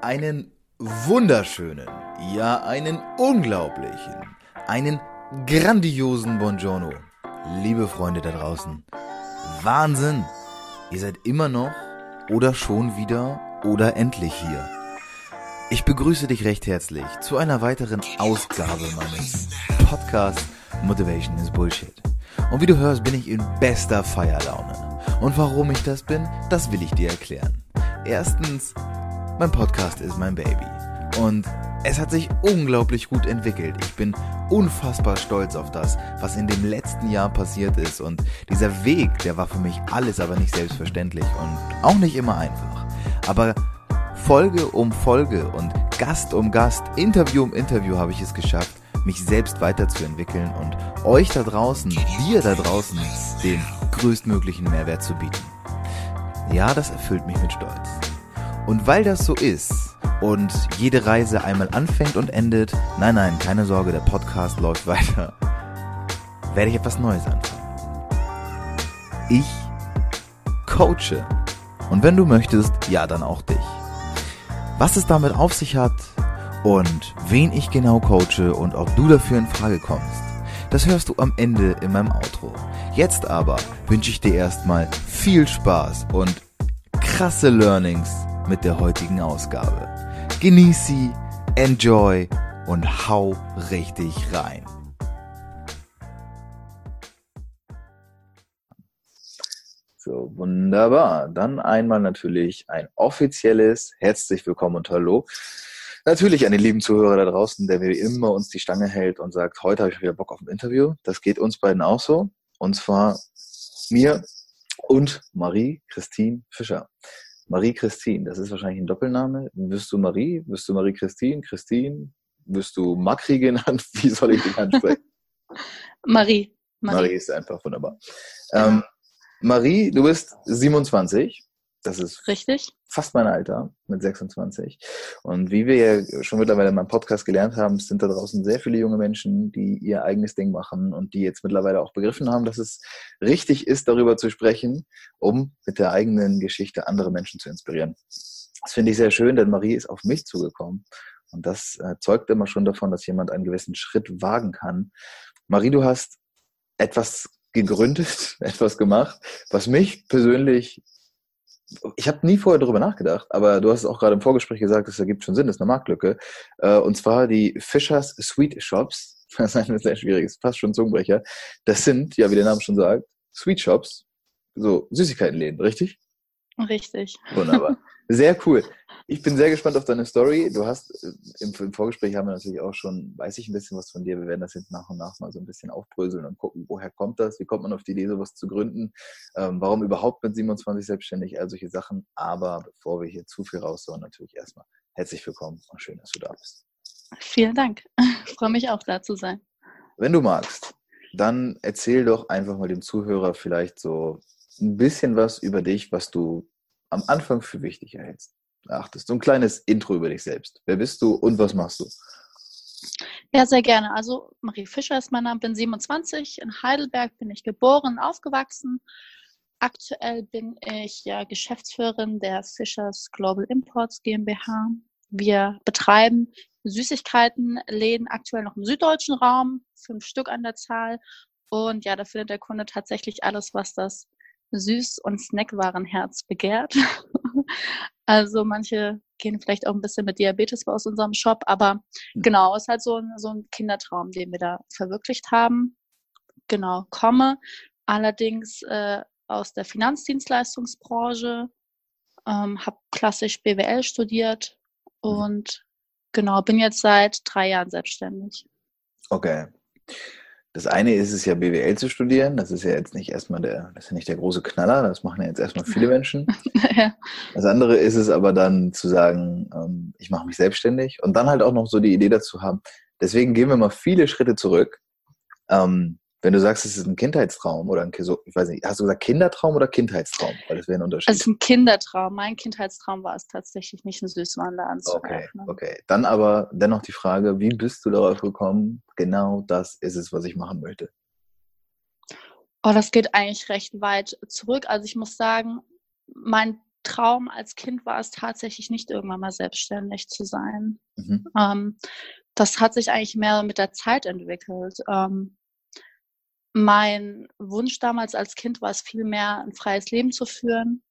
Einen wunderschönen, ja einen unglaublichen, einen grandiosen Buongiorno. Liebe Freunde da draußen. Wahnsinn! Ihr seid immer noch oder schon wieder oder endlich hier. Ich begrüße dich recht herzlich zu einer weiteren Ausgabe meines Podcasts Motivation is Bullshit. Und wie du hörst, bin ich in bester Feierlaune. Und warum ich das bin, das will ich dir erklären. Erstens, mein Podcast ist mein Baby. Und es hat sich unglaublich gut entwickelt. Ich bin unfassbar stolz auf das, was in dem letzten Jahr passiert ist. Und dieser Weg, der war für mich alles aber nicht selbstverständlich und auch nicht immer einfach. Aber Folge um Folge und Gast um Gast, Interview um Interview habe ich es geschafft, mich selbst weiterzuentwickeln und euch da draußen, dir da draußen, den größtmöglichen Mehrwert zu bieten. Ja, das erfüllt mich mit Stolz. Und weil das so ist und jede Reise einmal anfängt und endet, nein, nein, keine Sorge, der Podcast läuft weiter, werde ich etwas Neues anfangen. Ich coache. Und wenn du möchtest, ja, dann auch dich. Was es damit auf sich hat und wen ich genau coache und ob du dafür in Frage kommst, das hörst du am Ende in meinem Outro. Jetzt aber wünsche ich dir erstmal viel Spaß und krasse Learnings mit der heutigen Ausgabe. Genieß sie, enjoy und hau richtig rein. So, wunderbar. Dann einmal natürlich ein offizielles herzlich willkommen und hallo. Natürlich an den lieben Zuhörer da draußen, der wie immer uns die Stange hält und sagt, heute habe ich wieder Bock auf ein Interview. Das geht uns beiden auch so. Und zwar mir und Marie-Christine Fischer. Marie-Christine, das ist wahrscheinlich ein Doppelname. Wirst du Marie? Wirst du Marie-Christine? Christine? Wirst du Makri genannt? Wie soll ich dich ansprechen? Marie. Marie. Marie ist einfach wunderbar. Ähm, Marie, du bist 27. Das ist richtig. Fast mein Alter mit 26. Und wie wir ja schon mittlerweile in meinem Podcast gelernt haben, sind da draußen sehr viele junge Menschen, die ihr eigenes Ding machen und die jetzt mittlerweile auch begriffen haben, dass es richtig ist, darüber zu sprechen, um mit der eigenen Geschichte andere Menschen zu inspirieren. Das finde ich sehr schön, denn Marie ist auf mich zugekommen. Und das äh, zeugt immer schon davon, dass jemand einen gewissen Schritt wagen kann. Marie, du hast etwas gegründet, etwas gemacht, was mich persönlich ich habe nie vorher darüber nachgedacht, aber du hast es auch gerade im Vorgespräch gesagt, das ergibt schon Sinn, das ist eine Marktlücke. Äh, und zwar die Fischers Sweet Shops. Das ist ein sehr schwieriges, fast schon Zungenbrecher. Das sind, ja, wie der Name schon sagt, Sweet Shops, so Süßigkeitenläden, richtig? Richtig. Wunderbar. Sehr cool. Ich bin sehr gespannt auf deine Story. Du hast äh, im, im, Vorgespräch haben wir natürlich auch schon, weiß ich ein bisschen was von dir. Wir werden das jetzt nach und nach mal so ein bisschen aufbröseln und gucken, woher kommt das? Wie kommt man auf die Idee, sowas zu gründen? Ähm, warum überhaupt mit 27 selbstständig? All solche Sachen. Aber bevor wir hier zu viel raushauen, natürlich erstmal herzlich willkommen und schön, dass du da bist. Vielen Dank. Ich freue mich auch da zu sein. Wenn du magst, dann erzähl doch einfach mal dem Zuhörer vielleicht so ein bisschen was über dich, was du am Anfang für wichtig erhältst achtest. So ein kleines Intro über dich selbst. Wer bist du und was machst du? Ja, sehr gerne. Also Marie Fischer ist mein Name, bin 27, in Heidelberg bin ich geboren, aufgewachsen. Aktuell bin ich ja Geschäftsführerin der Fischers Global Imports GmbH. Wir betreiben Süßigkeitenläden aktuell noch im süddeutschen Raum, fünf Stück an der Zahl. Und ja, da findet der Kunde tatsächlich alles, was das Süß- und Snackwarenherz begehrt. Also manche gehen vielleicht auch ein bisschen mit Diabetes aus unserem Shop, aber mhm. genau, ist halt so ein, so ein Kindertraum, den wir da verwirklicht haben. Genau, komme allerdings äh, aus der Finanzdienstleistungsbranche, ähm, habe klassisch BWL studiert mhm. und genau, bin jetzt seit drei Jahren selbstständig. Okay. Das eine ist es ja, BWL zu studieren. Das ist ja jetzt nicht erstmal der, das ist ja nicht der große Knaller. Das machen ja jetzt erstmal viele Menschen. ja. Das andere ist es aber dann zu sagen, ähm, ich mache mich selbstständig und dann halt auch noch so die Idee dazu haben. Deswegen gehen wir mal viele Schritte zurück. Ähm, wenn du sagst, es ist ein Kindheitstraum oder ein, so, ich weiß nicht, hast du gesagt Kindertraum oder Kindheitstraum? Weil das wäre ein Unterschied. Es ist ein Kindertraum. Mein Kindheitstraum war es tatsächlich nicht, einen Süßwander anzufangen. Okay, okay. Dann aber dennoch die Frage, wie bist du darauf gekommen, genau das ist es, was ich machen möchte? Oh, das geht eigentlich recht weit zurück. Also ich muss sagen, mein Traum als Kind war es tatsächlich nicht irgendwann mal selbstständig zu sein. Mhm. Ähm, das hat sich eigentlich mehr mit der Zeit entwickelt. Ähm, mein Wunsch damals als Kind war es vielmehr, ein freies Leben zu führen,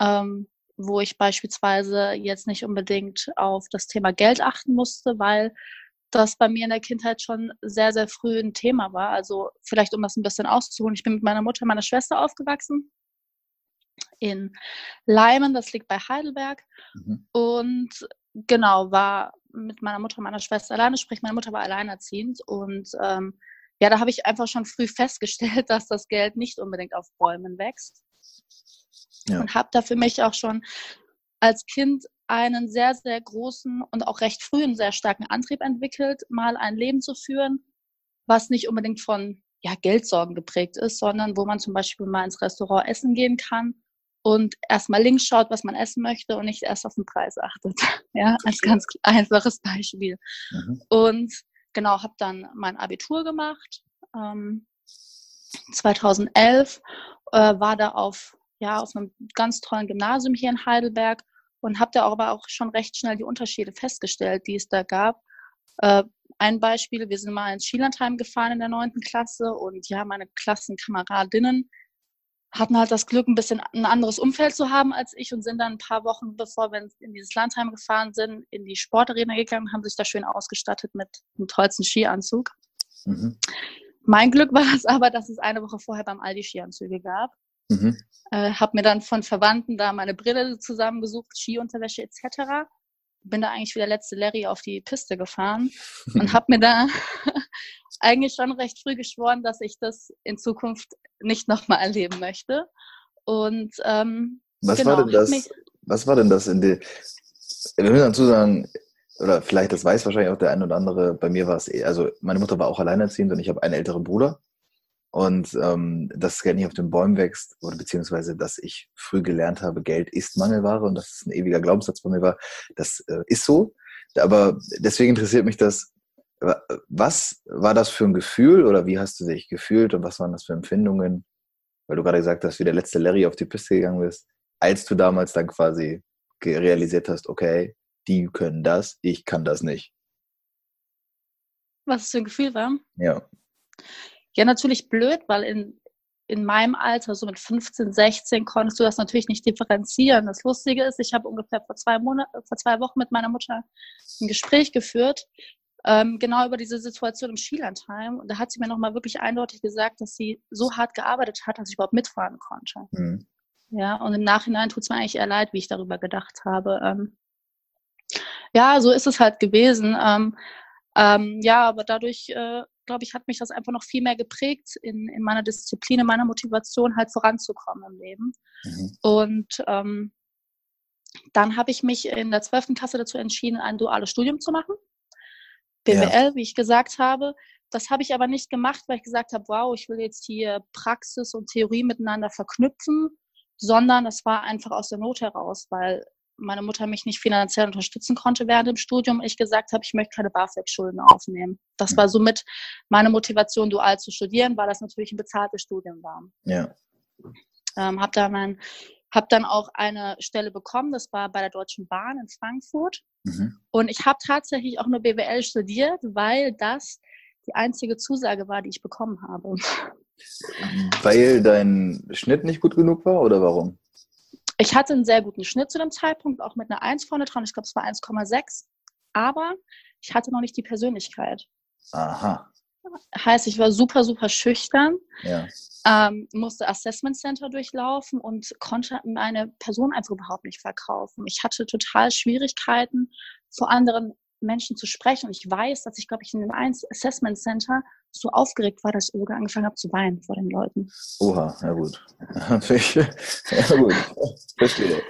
ähm, wo ich beispielsweise jetzt nicht unbedingt auf das Thema Geld achten musste, weil das bei mir in der Kindheit schon sehr, sehr früh ein Thema war. Also vielleicht, um das ein bisschen auszuholen, ich bin mit meiner Mutter und meiner Schwester aufgewachsen in Leimen, das liegt bei Heidelberg. Mhm. Und genau, war mit meiner Mutter und meiner Schwester alleine, sprich meine Mutter war alleinerziehend und ähm, ja, da habe ich einfach schon früh festgestellt, dass das Geld nicht unbedingt auf Bäumen wächst. Ja. Und habe da für mich auch schon als Kind einen sehr, sehr großen und auch recht frühen, sehr starken Antrieb entwickelt, mal ein Leben zu führen, was nicht unbedingt von ja, Geldsorgen geprägt ist, sondern wo man zum Beispiel mal ins Restaurant essen gehen kann und erstmal links schaut, was man essen möchte und nicht erst auf den Preis achtet. Ja, als ganz einfaches Beispiel. Mhm. Und genau, habe dann mein Abitur gemacht. Ähm, 2011 äh, war da auf, ja, auf einem ganz tollen Gymnasium hier in Heidelberg und habe da aber auch schon recht schnell die Unterschiede festgestellt, die es da gab. Äh, ein Beispiel, wir sind mal ins Skilandheim gefahren in der neunten Klasse und ja, meine Klassenkameradinnen hatten halt das Glück, ein bisschen ein anderes Umfeld zu haben als ich und sind dann ein paar Wochen, bevor wir in dieses Landheim gefahren sind, in die Sportarena gegangen, haben sich da schön ausgestattet mit dem tollsten Skianzug. Mhm. Mein Glück war es aber, dass es eine Woche vorher beim Aldi Skianzüge gab. Mhm. Äh, habe mir dann von Verwandten da meine Brille zusammengesucht, Skiunterwäsche etc. Bin da eigentlich wie der letzte Larry auf die Piste gefahren und habe mir da eigentlich schon recht früh geschworen, dass ich das in Zukunft nicht nochmal erleben möchte. Und ähm, was genau, war denn das? Was war denn das in der? Wir müssen dazu sagen, oder vielleicht das weiß wahrscheinlich auch der eine oder andere. Bei mir war es, eh, also meine Mutter war auch alleinerziehend und ich habe einen älteren Bruder. Und ähm, dass Geld nicht auf den Bäumen wächst, oder beziehungsweise, dass ich früh gelernt habe, Geld ist Mangelware und das ist ein ewiger Glaubenssatz von mir war, das äh, ist so. Aber deswegen interessiert mich das, was war das für ein Gefühl oder wie hast du dich gefühlt und was waren das für Empfindungen? Weil du gerade gesagt hast, wie der letzte Larry auf die Piste gegangen bist, als du damals dann quasi realisiert hast, okay, die können das, ich kann das nicht. Was es für ein Gefühl war? Ja. Ja, natürlich blöd, weil in, in meinem Alter, so mit 15, 16, konntest du das natürlich nicht differenzieren. Das Lustige ist, ich habe ungefähr vor zwei Monaten, vor zwei Wochen mit meiner Mutter ein Gespräch geführt, ähm, genau über diese Situation im Skilandheim. Und da hat sie mir nochmal wirklich eindeutig gesagt, dass sie so hart gearbeitet hat, dass ich überhaupt mitfahren konnte. Mhm. Ja, und im Nachhinein tut es mir eigentlich eher leid, wie ich darüber gedacht habe. Ähm, ja, so ist es halt gewesen. Ähm, ähm, ja, aber dadurch, äh, glaube ich, hat mich das einfach noch viel mehr geprägt in, in meiner Disziplin, in meiner Motivation, halt voranzukommen im Leben. Mhm. Und ähm, dann habe ich mich in der 12. Klasse dazu entschieden, ein duales Studium zu machen. BWL, ja. wie ich gesagt habe. Das habe ich aber nicht gemacht, weil ich gesagt habe, wow, ich will jetzt hier Praxis und Theorie miteinander verknüpfen, sondern das war einfach aus der Not heraus, weil meine Mutter mich nicht finanziell unterstützen konnte während dem Studium. Ich gesagt habe, ich möchte keine BAföG-Schulden aufnehmen. Das mhm. war somit meine Motivation, dual zu studieren, weil das natürlich ein bezahltes Studium war. Ja. Ähm, habe dann mein habe dann auch eine Stelle bekommen, das war bei der Deutschen Bahn in Frankfurt. Mhm. Und ich habe tatsächlich auch nur BWL studiert, weil das die einzige Zusage war, die ich bekommen habe. Weil dein Schnitt nicht gut genug war oder warum? Ich hatte einen sehr guten Schnitt zu dem Zeitpunkt, auch mit einer 1 vorne dran. Ich glaube, es war 1,6. Aber ich hatte noch nicht die Persönlichkeit. Aha. Heißt, ich war super, super schüchtern. Ja ähm, musste Assessment Center durchlaufen und konnte meine Person einfach überhaupt nicht verkaufen. Ich hatte total Schwierigkeiten, vor anderen Menschen zu sprechen. Und ich weiß, dass ich, glaube ich, in dem Assessment Center so aufgeregt war, dass ich sogar angefangen habe zu weinen vor den Leuten. Oha, ja gut. ja gut, verstehe.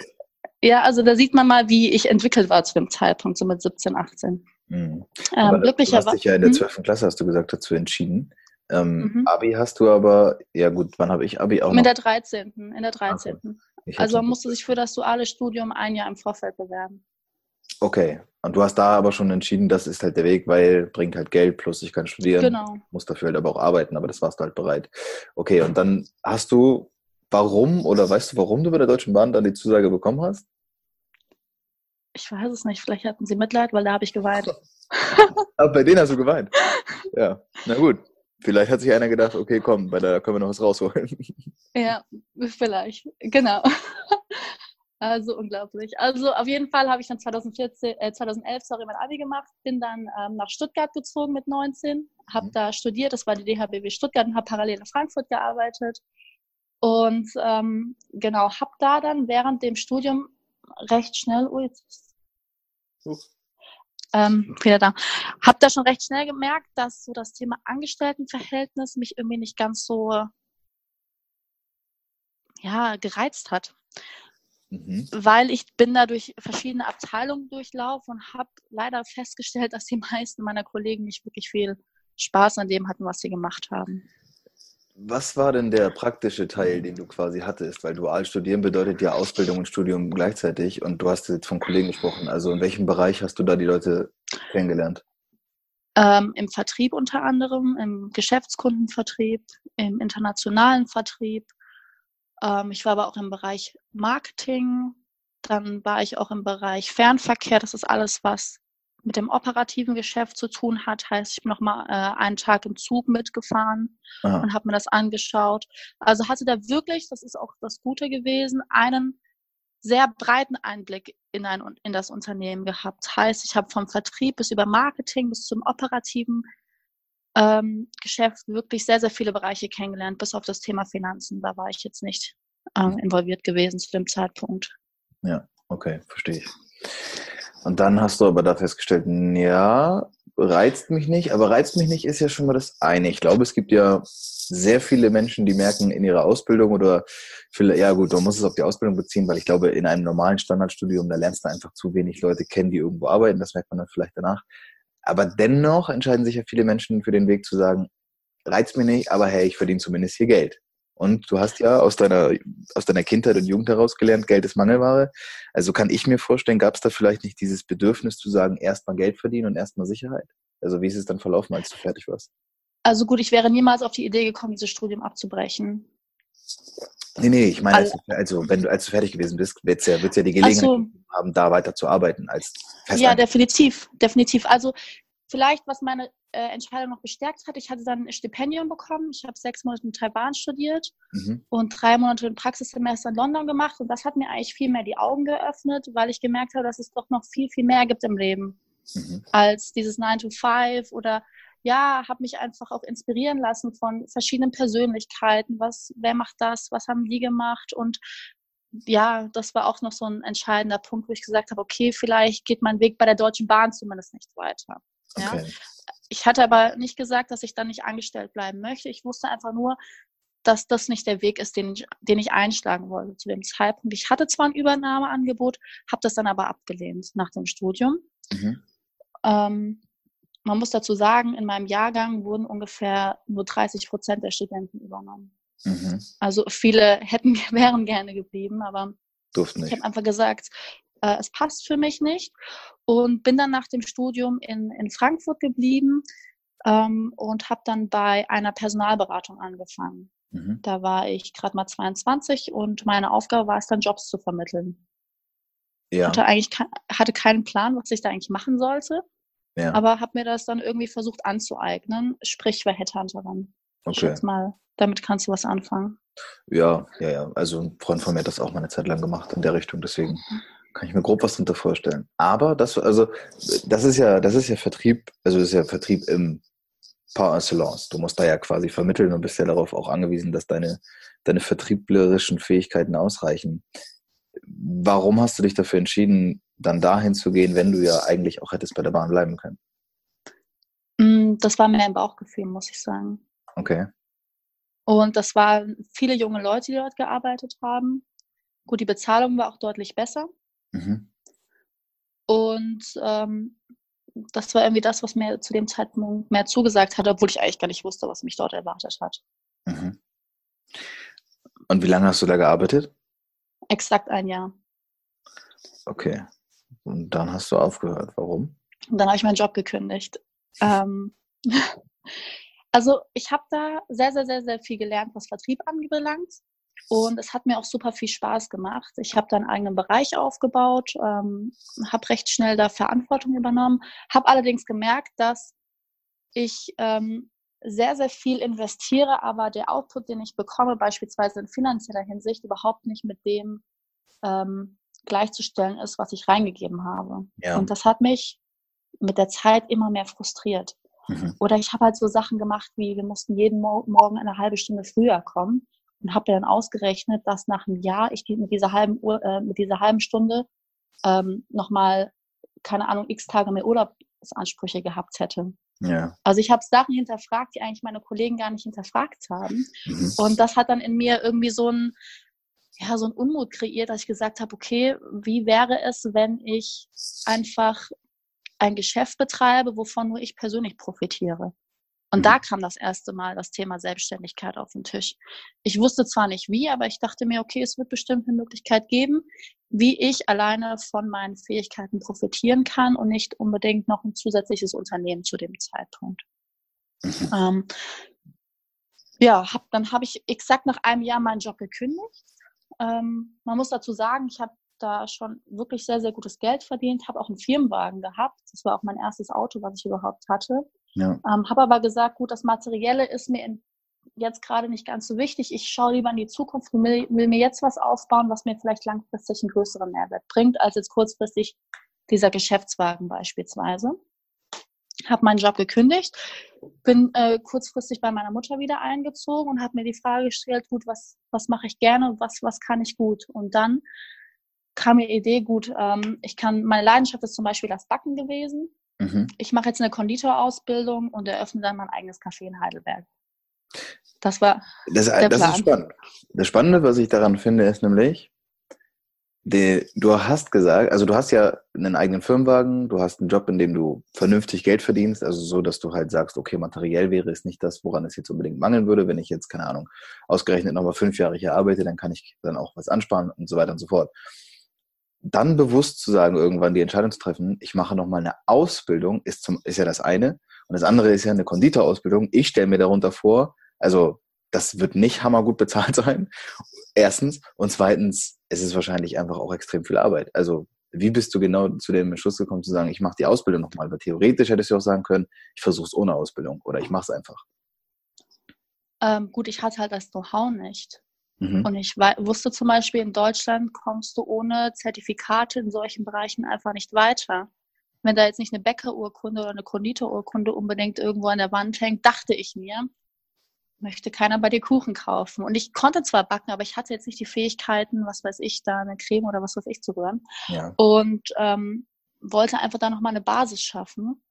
Ja, also da sieht man mal, wie ich entwickelt war zu dem Zeitpunkt, so mit 17, 18. Mhm. Ähm, du hast dich ja in der 12. Hm? Klasse, hast du gesagt, dazu entschieden. Ähm, mhm. Abi hast du aber, ja gut, wann habe ich Abi auch? Mit noch? der 13. In der 13. Okay. Also man musste sich für das duale Studium ein Jahr im Vorfeld bewerben. Okay. Und du hast da aber schon entschieden, das ist halt der Weg, weil bringt halt Geld, plus ich kann studieren. Genau. Muss dafür halt aber auch arbeiten, aber das warst du halt bereit. Okay, und dann hast du warum oder weißt du, warum du bei der Deutschen Bahn dann die Zusage bekommen hast? Ich weiß es nicht. Vielleicht hatten sie Mitleid, weil da habe ich geweint. Aber bei denen hast du geweint. Ja, na gut. Vielleicht hat sich einer gedacht, okay, komm, bei der können wir noch was rausholen. Ja, vielleicht. Genau. Also unglaublich. Also auf jeden Fall habe ich dann 2014, äh, 2011 sorry, mein Abi gemacht, bin dann ähm, nach Stuttgart gezogen mit 19, habe mhm. da studiert, das war die DHBW Stuttgart und habe parallel in Frankfurt gearbeitet. Und ähm, genau, habe da dann während dem Studium recht schnell, oh, jetzt ähm, wieder da, habe da schon recht schnell gemerkt, dass so das Thema Angestelltenverhältnis mich irgendwie nicht ganz so ja, gereizt hat. Mhm. Weil ich bin da durch verschiedene Abteilungen durchlaufen und habe leider festgestellt, dass die meisten meiner Kollegen nicht wirklich viel Spaß an dem hatten, was sie gemacht haben. Was war denn der praktische Teil, den du quasi hattest? Weil dual studieren bedeutet ja Ausbildung und Studium gleichzeitig und du hast jetzt von Kollegen gesprochen. Also in welchem Bereich hast du da die Leute kennengelernt? Ähm, Im Vertrieb unter anderem, im Geschäftskundenvertrieb, im internationalen Vertrieb, ähm, ich war aber auch im Bereich Marketing. Dann war ich auch im Bereich Fernverkehr. Das ist alles, was mit dem operativen Geschäft zu tun hat. Heißt, ich bin noch mal äh, einen Tag im Zug mitgefahren Aha. und habe mir das angeschaut. Also hatte da wirklich, das ist auch das Gute gewesen, einen sehr breiten Einblick in, ein, in das Unternehmen gehabt. Heißt, ich habe vom Vertrieb bis über Marketing bis zum operativen ähm, Geschäft wirklich sehr, sehr viele Bereiche kennengelernt, bis auf das Thema Finanzen. Da war ich jetzt nicht ähm, involviert gewesen zu dem Zeitpunkt. Ja, okay, verstehe ich. Und dann hast du aber da festgestellt, ja, reizt mich nicht, aber reizt mich nicht ist ja schon mal das eine. Ich glaube, es gibt ja sehr viele Menschen, die merken in ihrer Ausbildung oder viele, ja gut, man muss es auf die Ausbildung beziehen, weil ich glaube, in einem normalen Standardstudium, da lernst du einfach zu wenig Leute kennen, die irgendwo arbeiten. Das merkt man dann vielleicht danach. Aber dennoch entscheiden sich ja viele Menschen für den Weg zu sagen, reizt mir nicht, aber hey, ich verdiene zumindest hier Geld. Und du hast ja aus deiner, aus deiner Kindheit und Jugend heraus gelernt, Geld ist Mangelware. Also kann ich mir vorstellen, gab es da vielleicht nicht dieses Bedürfnis zu sagen, erstmal Geld verdienen und erstmal Sicherheit? Also wie ist es dann verlaufen, als du fertig warst? Also gut, ich wäre niemals auf die Idee gekommen, dieses Studium abzubrechen. Nee, nee, ich meine, also, also wenn du, als du fertig gewesen bist, wird es ja, wird's ja die Gelegenheit so. haben, da weiter zu arbeiten als Ja, definitiv, definitiv. Also vielleicht, was meine äh, Entscheidung noch bestärkt hat, ich hatte dann ein Stipendium bekommen. Ich habe sechs Monate in Taiwan studiert mhm. und drei Monate ein Praxissemester in London gemacht. Und das hat mir eigentlich viel mehr die Augen geöffnet, weil ich gemerkt habe, dass es doch noch viel, viel mehr gibt im Leben mhm. als dieses 9 to 5 oder ja, habe mich einfach auch inspirieren lassen von verschiedenen Persönlichkeiten. Was, wer macht das? Was haben die gemacht? Und ja, das war auch noch so ein entscheidender Punkt, wo ich gesagt habe, okay, vielleicht geht mein Weg bei der Deutschen Bahn zumindest nicht weiter. Ja? Okay. Ich hatte aber nicht gesagt, dass ich dann nicht angestellt bleiben möchte. Ich wusste einfach nur, dass das nicht der Weg ist, den ich, den ich einschlagen wollte zu dem Zeitpunkt. Ich hatte zwar ein Übernahmeangebot, habe das dann aber abgelehnt nach dem Studium. Mhm. Ähm, man muss dazu sagen, in meinem Jahrgang wurden ungefähr nur 30 Prozent der Studenten übernommen. Mhm. Also viele hätten, wären gerne geblieben, aber ich habe einfach gesagt, äh, es passt für mich nicht und bin dann nach dem Studium in, in Frankfurt geblieben ähm, und habe dann bei einer Personalberatung angefangen. Mhm. Da war ich gerade mal 22 und meine Aufgabe war es dann, Jobs zu vermitteln. Ja. Hatte eigentlich hatte keinen Plan, was ich da eigentlich machen sollte. Ja. Aber habe mir das dann irgendwie versucht anzueignen, sprich für Headhunterin. Okay. Schätze mal, damit kannst du was anfangen. Ja, ja, ja. Also ein Freund von mir hat das auch mal eine Zeit lang gemacht in der Richtung, deswegen kann ich mir grob was darunter vorstellen. Aber das, also, das ist ja, das ist ja Vertrieb, also das ist ja Vertrieb im Par excellence. Du musst da ja quasi vermitteln und bist ja darauf auch angewiesen, dass deine, deine vertrieblerischen Fähigkeiten ausreichen. Warum hast du dich dafür entschieden, dann dahin zu gehen, wenn du ja eigentlich auch hättest bei der Bahn bleiben können? Mm, das war mehr ein Bauchgefühl, muss ich sagen. Okay. Und das waren viele junge Leute, die dort gearbeitet haben. Gut, die Bezahlung war auch deutlich besser. Mhm. Und ähm, das war irgendwie das, was mir zu dem Zeitpunkt mehr zugesagt hat, obwohl ich eigentlich gar nicht wusste, was mich dort erwartet hat. Mhm. Und wie lange hast du da gearbeitet? Exakt ein Jahr. Okay. Und dann hast du aufgehört. Warum? Und dann habe ich meinen Job gekündigt. Ähm, also ich habe da sehr, sehr, sehr, sehr viel gelernt, was Vertrieb anbelangt. Und es hat mir auch super viel Spaß gemacht. Ich habe da einen eigenen Bereich aufgebaut, ähm, habe recht schnell da Verantwortung übernommen, habe allerdings gemerkt, dass ich ähm, sehr, sehr viel investiere, aber der Output, den ich bekomme, beispielsweise in finanzieller Hinsicht, überhaupt nicht mit dem ähm, gleichzustellen ist, was ich reingegeben habe. Ja. Und das hat mich mit der Zeit immer mehr frustriert. Mhm. Oder ich habe halt so Sachen gemacht, wie wir mussten jeden Mo Morgen eine halbe Stunde früher kommen und habe dann ausgerechnet, dass nach einem Jahr ich mit dieser halben Uhr, äh, mit dieser halben Stunde ähm, nochmal, keine Ahnung, x Tage mehr Urlaubsansprüche gehabt hätte. Ja. Also ich habe Sachen hinterfragt, die eigentlich meine Kollegen gar nicht hinterfragt haben. Mhm. Und das hat dann in mir irgendwie so ein, ja, so ein Unmut kreiert, dass ich gesagt habe, okay, wie wäre es, wenn ich einfach ein Geschäft betreibe, wovon nur ich persönlich profitiere? Und mhm. da kam das erste Mal das Thema Selbstständigkeit auf den Tisch. Ich wusste zwar nicht wie, aber ich dachte mir, okay, es wird bestimmt eine Möglichkeit geben, wie ich alleine von meinen Fähigkeiten profitieren kann und nicht unbedingt noch ein zusätzliches Unternehmen zu dem Zeitpunkt. Mhm. Ähm, ja, hab, dann habe ich exakt nach einem Jahr meinen Job gekündigt. Ähm, man muss dazu sagen, ich habe da schon wirklich sehr, sehr gutes Geld verdient, habe auch einen Firmenwagen gehabt. Das war auch mein erstes Auto, was ich überhaupt hatte. Ja. Ähm, habe aber gesagt, gut, das Materielle ist mir in, jetzt gerade nicht ganz so wichtig. Ich schaue lieber in die Zukunft und will, will, mir jetzt was aufbauen, was mir vielleicht langfristig einen größeren Mehrwert bringt, als jetzt kurzfristig dieser Geschäftswagen beispielsweise. Habe meinen Job gekündigt, bin äh, kurzfristig bei meiner Mutter wieder eingezogen und habe mir die Frage gestellt, gut, was, was mache ich gerne und was, was kann ich gut? Und dann kam mir die Idee, gut, ähm, ich kann, meine Leidenschaft ist zum Beispiel das Backen gewesen. Mhm. Ich mache jetzt eine Konditorausbildung und eröffne dann mein eigenes Café in Heidelberg. Das war. Das, der das Plan. ist spannend. Das Spannende, was ich daran finde, ist nämlich, die, du hast gesagt, also du hast ja einen eigenen Firmenwagen, du hast einen Job, in dem du vernünftig Geld verdienst, also so, dass du halt sagst, okay, materiell wäre es nicht das, woran es jetzt unbedingt mangeln würde. Wenn ich jetzt, keine Ahnung, ausgerechnet nochmal fünf Jahre hier arbeite, dann kann ich dann auch was ansparen und so weiter und so fort dann bewusst zu sagen, irgendwann die Entscheidung zu treffen, ich mache nochmal eine Ausbildung, ist, zum, ist ja das eine. Und das andere ist ja eine Konditorausbildung. Ich stelle mir darunter vor, also das wird nicht hammergut bezahlt sein. Erstens. Und zweitens, es ist wahrscheinlich einfach auch extrem viel Arbeit. Also wie bist du genau zu dem Entschluss gekommen zu sagen, ich mache die Ausbildung nochmal? Weil theoretisch hättest du auch sagen können, ich versuche es ohne Ausbildung oder ich mache es einfach. Ähm, gut, ich hatte halt das Know-how nicht. Mhm. Und ich wusste zum Beispiel, in Deutschland kommst du ohne Zertifikate in solchen Bereichen einfach nicht weiter. Wenn da jetzt nicht eine Bäckerurkunde oder eine Konditorurkunde unbedingt irgendwo an der Wand hängt, dachte ich mir, möchte keiner bei dir Kuchen kaufen. Und ich konnte zwar backen, aber ich hatte jetzt nicht die Fähigkeiten, was weiß ich, da eine Creme oder was weiß ich zu rühren. Ja. Und ähm, wollte einfach da nochmal eine Basis schaffen.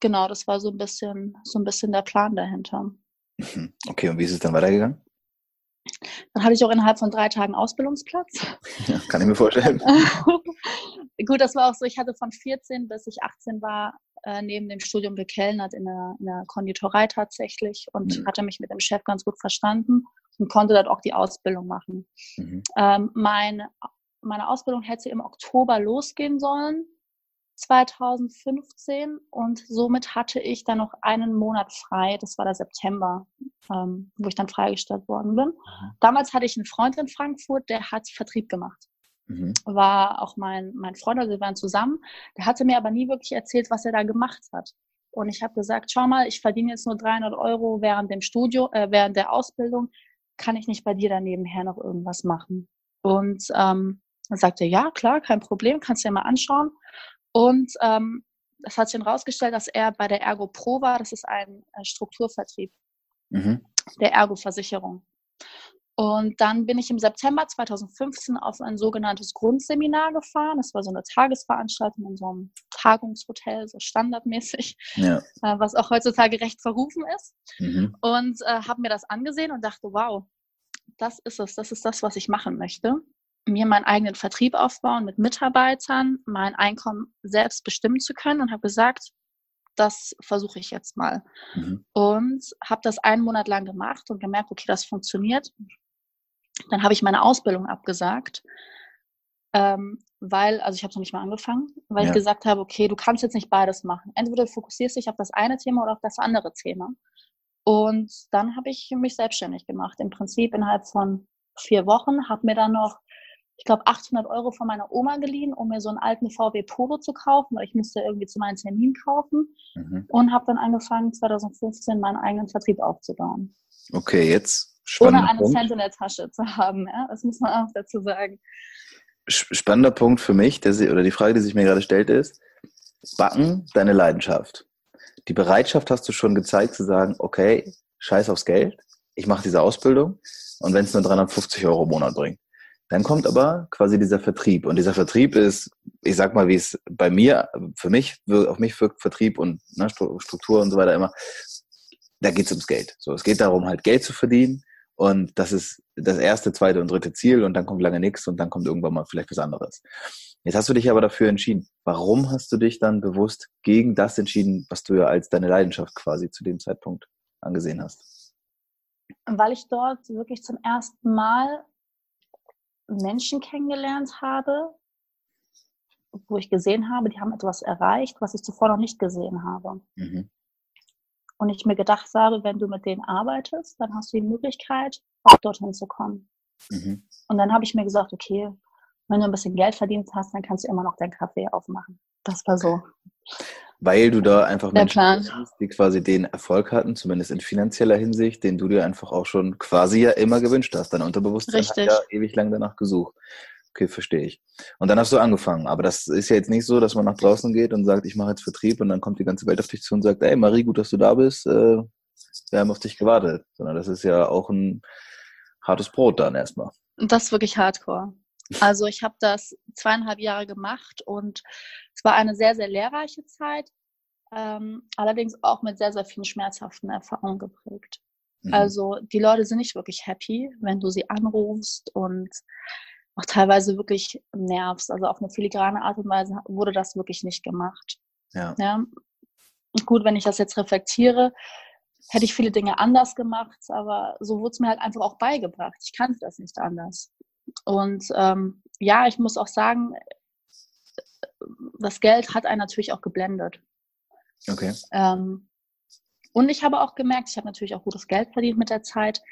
Genau, das war so ein bisschen, so ein bisschen der Plan dahinter. Okay, und wie ist es dann weitergegangen? Dann hatte ich auch innerhalb von drei Tagen Ausbildungsplatz. Ja, kann ich mir vorstellen. Gut, das war auch so, ich hatte von 14 bis ich 18 war, äh, neben dem Studium gekellnert in der, in der Konditorei tatsächlich und mhm. hatte mich mit dem Chef ganz gut verstanden und konnte dort auch die Ausbildung machen. Mhm. Ähm, mein, meine Ausbildung hätte im Oktober losgehen sollen. 2015 und somit hatte ich dann noch einen Monat frei. Das war der September, ähm, wo ich dann freigestellt worden bin. Mhm. Damals hatte ich einen Freund in Frankfurt, der hat Vertrieb gemacht. Mhm. War auch mein, mein Freund, also wir waren zusammen. Der hatte mir aber nie wirklich erzählt, was er da gemacht hat. Und ich habe gesagt, schau mal, ich verdiene jetzt nur 300 Euro während dem Studio, äh, während der Ausbildung. Kann ich nicht bei dir da nebenher noch irgendwas machen? Und ähm, dann sagte er, ja, klar, kein Problem, kannst du dir mal anschauen. Und ähm, das hat sich dann rausgestellt, dass er bei der Ergo Pro war. Das ist ein äh, Strukturvertrieb mhm. der Ergo-Versicherung. Und dann bin ich im September 2015 auf ein sogenanntes Grundseminar gefahren. Das war so eine Tagesveranstaltung in so einem Tagungshotel, so standardmäßig, ja. äh, was auch heutzutage recht verrufen ist. Mhm. Und äh, habe mir das angesehen und dachte, wow, das ist es, das ist das, was ich machen möchte mir meinen eigenen Vertrieb aufbauen mit Mitarbeitern, mein Einkommen selbst bestimmen zu können und habe gesagt, das versuche ich jetzt mal. Mhm. Und habe das einen Monat lang gemacht und gemerkt, okay, das funktioniert. Dann habe ich meine Ausbildung abgesagt, ähm, weil, also ich habe noch nicht mal angefangen, weil ja. ich gesagt habe, okay, du kannst jetzt nicht beides machen. Entweder du fokussierst dich auf das eine Thema oder auf das andere Thema. Und dann habe ich mich selbstständig gemacht. Im Prinzip innerhalb von vier Wochen, habe mir dann noch, ich glaube, 800 Euro von meiner Oma geliehen, um mir so einen alten VW Polo zu kaufen, weil ich musste irgendwie zu meinem Termin kaufen mhm. und habe dann angefangen, 2015 meinen eigenen Vertrieb aufzubauen. Okay, jetzt ohne einen Punkt. Cent in der Tasche zu haben. Ja? Das muss man auch dazu sagen. Spannender Punkt für mich, der, oder die Frage, die sich mir gerade stellt, ist, Backen, deine Leidenschaft. Die Bereitschaft hast du schon gezeigt zu sagen, okay, scheiß aufs Geld, ich mache diese Ausbildung und wenn es nur 350 Euro im Monat bringt. Dann kommt aber quasi dieser Vertrieb. Und dieser Vertrieb ist, ich sag mal, wie es bei mir, für mich, auf mich wirkt Vertrieb und ne, Struktur und so weiter immer, da geht es ums Geld. So, es geht darum, halt Geld zu verdienen. Und das ist das erste, zweite und dritte Ziel und dann kommt lange nichts und dann kommt irgendwann mal vielleicht was anderes. Jetzt hast du dich aber dafür entschieden. Warum hast du dich dann bewusst gegen das entschieden, was du ja als deine Leidenschaft quasi zu dem Zeitpunkt angesehen hast? Weil ich dort wirklich zum ersten Mal Menschen kennengelernt habe, wo ich gesehen habe, die haben etwas erreicht, was ich zuvor noch nicht gesehen habe. Mhm. Und ich mir gedacht habe, wenn du mit denen arbeitest, dann hast du die Möglichkeit, auch dorthin zu kommen. Mhm. Und dann habe ich mir gesagt, okay, wenn du ein bisschen Geld verdient hast, dann kannst du immer noch deinen Kaffee aufmachen. Das war so. Weil du da einfach Menschen hast, die quasi den Erfolg hatten, zumindest in finanzieller Hinsicht, den du dir einfach auch schon quasi ja immer gewünscht hast. Dein Unterbewusstsein Richtig. hat ja ewig lang danach gesucht. Okay, verstehe ich. Und dann hast du angefangen. Aber das ist ja jetzt nicht so, dass man nach draußen geht und sagt, ich mache jetzt Vertrieb und dann kommt die ganze Welt auf dich zu und sagt, ey Marie, gut, dass du da bist. Äh, wir haben auf dich gewartet. Sondern das ist ja auch ein hartes Brot dann erstmal. Das ist wirklich hardcore. Also ich habe das zweieinhalb Jahre gemacht und es war eine sehr, sehr lehrreiche Zeit, ähm, allerdings auch mit sehr, sehr vielen schmerzhaften Erfahrungen geprägt. Mhm. Also die Leute sind nicht wirklich happy, wenn du sie anrufst und auch teilweise wirklich nervst. Also auf eine filigrane Art und Weise wurde das wirklich nicht gemacht. Ja. ja. Gut, wenn ich das jetzt reflektiere, hätte ich viele Dinge anders gemacht, aber so wurde es mir halt einfach auch beigebracht. Ich kannte das nicht anders. Und ähm, ja, ich muss auch sagen, das Geld hat einen natürlich auch geblendet. Okay. Ähm, und ich habe auch gemerkt, ich habe natürlich auch gutes Geld verdient mit der Zeit,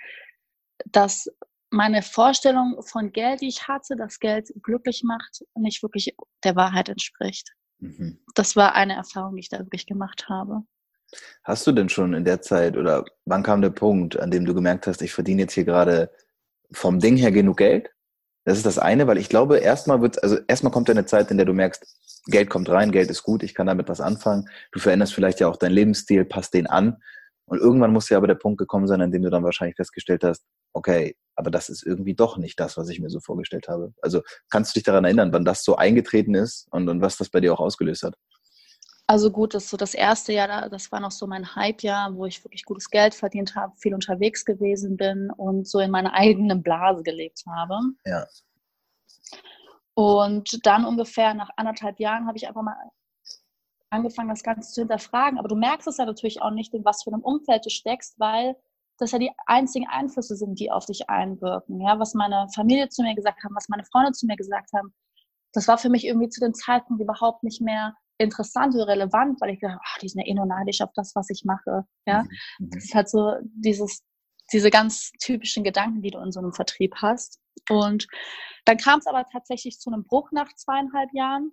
dass meine Vorstellung von Geld, die ich hatte, dass Geld glücklich macht, nicht wirklich der Wahrheit entspricht. Mhm. Das war eine Erfahrung, die ich da wirklich gemacht habe. Hast du denn schon in der Zeit oder wann kam der Punkt, an dem du gemerkt hast, ich verdiene jetzt hier gerade vom Ding her genug Geld? Das ist das eine, weil ich glaube, erstmal wird, also erstmal kommt eine Zeit, in der du merkst, Geld kommt rein, Geld ist gut, ich kann damit was anfangen. Du veränderst vielleicht ja auch deinen Lebensstil, passt den an. Und irgendwann muss ja aber der Punkt gekommen sein, an dem du dann wahrscheinlich festgestellt hast, okay, aber das ist irgendwie doch nicht das, was ich mir so vorgestellt habe. Also kannst du dich daran erinnern, wann das so eingetreten ist und, und was das bei dir auch ausgelöst hat? Also gut, das so das erste Jahr, das war noch so mein Hype-Jahr, wo ich wirklich gutes Geld verdient habe, viel unterwegs gewesen bin und so in meiner eigenen Blase gelebt habe. Ja. Und dann ungefähr nach anderthalb Jahren habe ich einfach mal angefangen, das Ganze zu hinterfragen. Aber du merkst es ja natürlich auch nicht, in was für einem Umfeld du steckst, weil das ja die einzigen Einflüsse sind, die auf dich einwirken. Ja, was meine Familie zu mir gesagt haben, was meine Freunde zu mir gesagt haben, das war für mich irgendwie zu dem Zeitpunkt überhaupt nicht mehr interessant oder relevant, weil ich dachte, ach, die sind ja eh nur neidisch auf das, was ich mache. Ja, mhm. mhm. das ist halt so dieses, diese ganz typischen Gedanken, die du in so einem Vertrieb hast. Und dann kam es aber tatsächlich zu einem Bruch nach zweieinhalb Jahren.